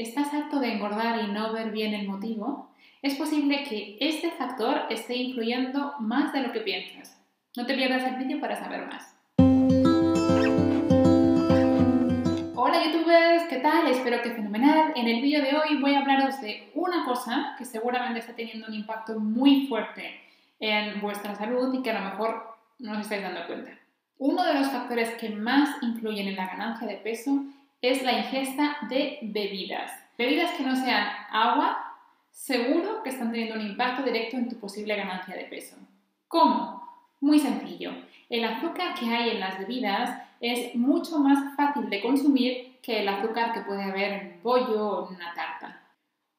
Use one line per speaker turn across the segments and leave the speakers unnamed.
¿Estás harto de engordar y no ver bien el motivo? Es posible que este factor esté influyendo más de lo que piensas. No te pierdas el vídeo para saber más. Hola youtubers, ¿qué tal? Espero que fenomenal. En el vídeo de hoy voy a hablaros de una cosa que seguramente está teniendo un impacto muy fuerte en vuestra salud y que a lo mejor no os estáis dando cuenta. Uno de los factores que más influyen en la ganancia de peso es la ingesta de bebidas. Bebidas que no sean agua, seguro que están teniendo un impacto directo en tu posible ganancia de peso. ¿Cómo? Muy sencillo. El azúcar que hay en las bebidas es mucho más fácil de consumir que el azúcar que puede haber en un pollo o en una tarta.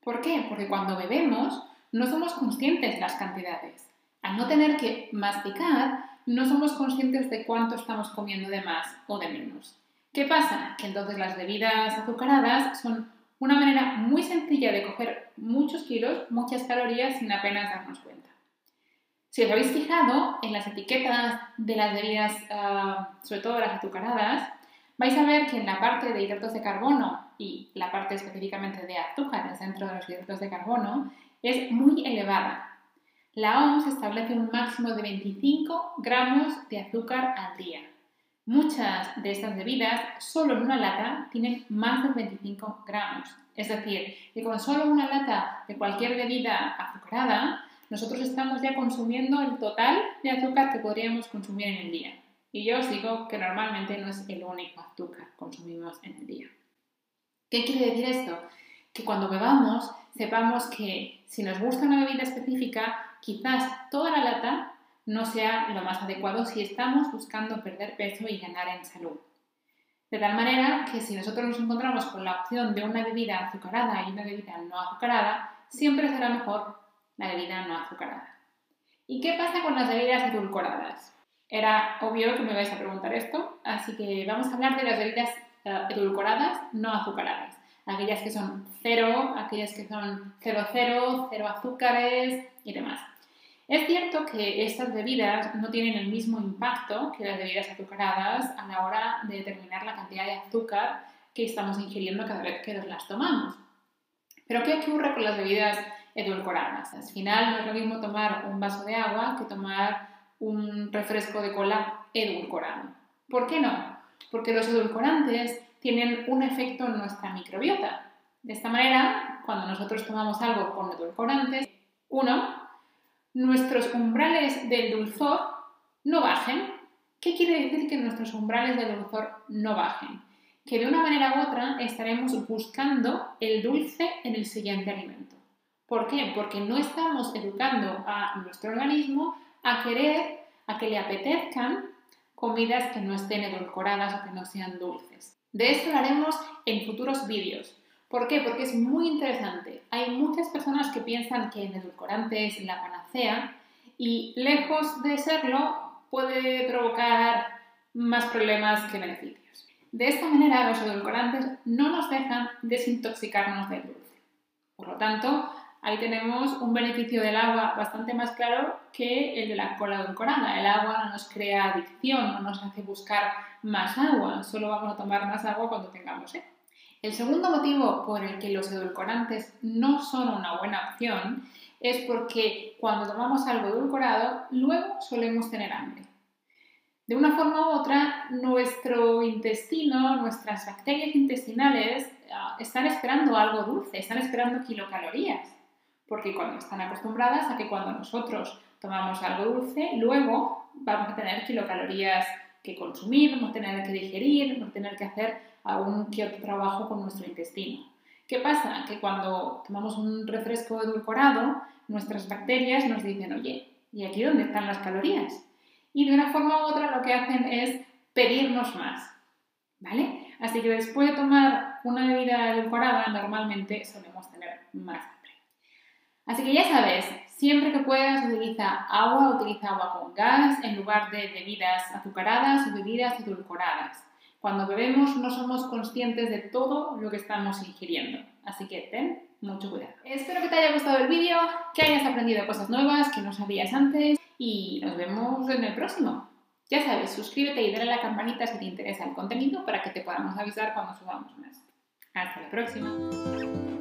¿Por qué? Porque cuando bebemos no somos conscientes de las cantidades. Al no tener que masticar, no somos conscientes de cuánto estamos comiendo de más o de menos. ¿Qué pasa? Que entonces las bebidas azucaradas son una manera muy sencilla de coger muchos kilos, muchas calorías sin apenas darnos cuenta. Si os habéis fijado en las etiquetas de las bebidas, ah, sobre todo las azucaradas, vais a ver que en la parte de hidratos de carbono y la parte específicamente de azúcares dentro de los hidratos de carbono es muy elevada. La OMS establece un máximo de 25 gramos de azúcar al día. Muchas de estas bebidas, solo en una lata, tienen más de 25 gramos. Es decir, que con solo una lata de cualquier bebida azucarada, nosotros estamos ya consumiendo el total de azúcar que podríamos consumir en el día. Y yo os digo que normalmente no es el único azúcar que consumimos en el día. ¿Qué quiere decir esto? Que cuando bebamos, sepamos que si nos gusta una bebida específica, quizás toda la lata no sea lo más adecuado si estamos buscando perder peso y ganar en salud. De tal manera que si nosotros nos encontramos con la opción de una bebida azucarada y una bebida no azucarada, siempre será mejor la bebida no azucarada. ¿Y qué pasa con las bebidas edulcoradas? Era obvio que me vais a preguntar esto, así que vamos a hablar de las bebidas eh, edulcoradas no azucaradas. Aquellas que son cero, aquellas que son cero cero, cero azúcares y demás. Es cierto que estas bebidas no tienen el mismo impacto que las bebidas azucaradas a la hora de determinar la cantidad de azúcar que estamos ingiriendo cada vez que nos las tomamos. Pero ¿qué ocurre con las bebidas edulcoradas? Al final no es lo mismo tomar un vaso de agua que tomar un refresco de cola edulcorado. ¿Por qué no? Porque los edulcorantes tienen un efecto en nuestra microbiota. De esta manera, cuando nosotros tomamos algo con edulcorantes, uno, nuestros umbrales del dulzor no bajen. ¿Qué quiere decir que nuestros umbrales del dulzor no bajen? Que de una manera u otra estaremos buscando el dulce en el siguiente alimento. ¿Por qué? Porque no estamos educando a nuestro organismo a querer, a que le apetezcan comidas que no estén edulcoradas o que no sean dulces. De esto haremos en futuros vídeos, ¿Por qué? Porque es muy interesante. Hay muchas personas que piensan que el edulcorante es la panacea y lejos de serlo puede provocar más problemas que beneficios. De esta manera los edulcorantes no nos dejan desintoxicarnos del dulce. Por lo tanto, ahí tenemos un beneficio del agua bastante más claro que el de la cola edulcorada. El agua no nos crea adicción, no nos hace buscar más agua, solo vamos a tomar más agua cuando tengamos. El segundo motivo por el que los edulcorantes no son una buena opción es porque cuando tomamos algo edulcorado, luego solemos tener hambre. De una forma u otra, nuestro intestino, nuestras bacterias intestinales ah, están esperando algo dulce, están esperando kilocalorías, porque cuando están acostumbradas a que cuando nosotros tomamos algo dulce, luego vamos a tener kilocalorías que consumir, vamos a tener que digerir, vamos a tener que hacer algún que otro trabajo con nuestro intestino. ¿Qué pasa? Que cuando tomamos un refresco edulcorado, nuestras bacterias nos dicen, oye, ¿y aquí dónde están las calorías? Y de una forma u otra lo que hacen es pedirnos más, ¿vale? Así que después de tomar una bebida edulcorada, normalmente solemos tener más hambre. Así que ya sabes, siempre que puedas utiliza agua, utiliza agua con gas en lugar de bebidas azucaradas o bebidas edulcoradas. Cuando bebemos no somos conscientes de todo lo que estamos ingiriendo, así que ten mucho cuidado. Espero que te haya gustado el vídeo, que hayas aprendido cosas nuevas que no sabías antes y nos vemos en el próximo. Ya sabes, suscríbete y dale a la campanita si te interesa el contenido para que te podamos avisar cuando subamos más. Hasta la próxima.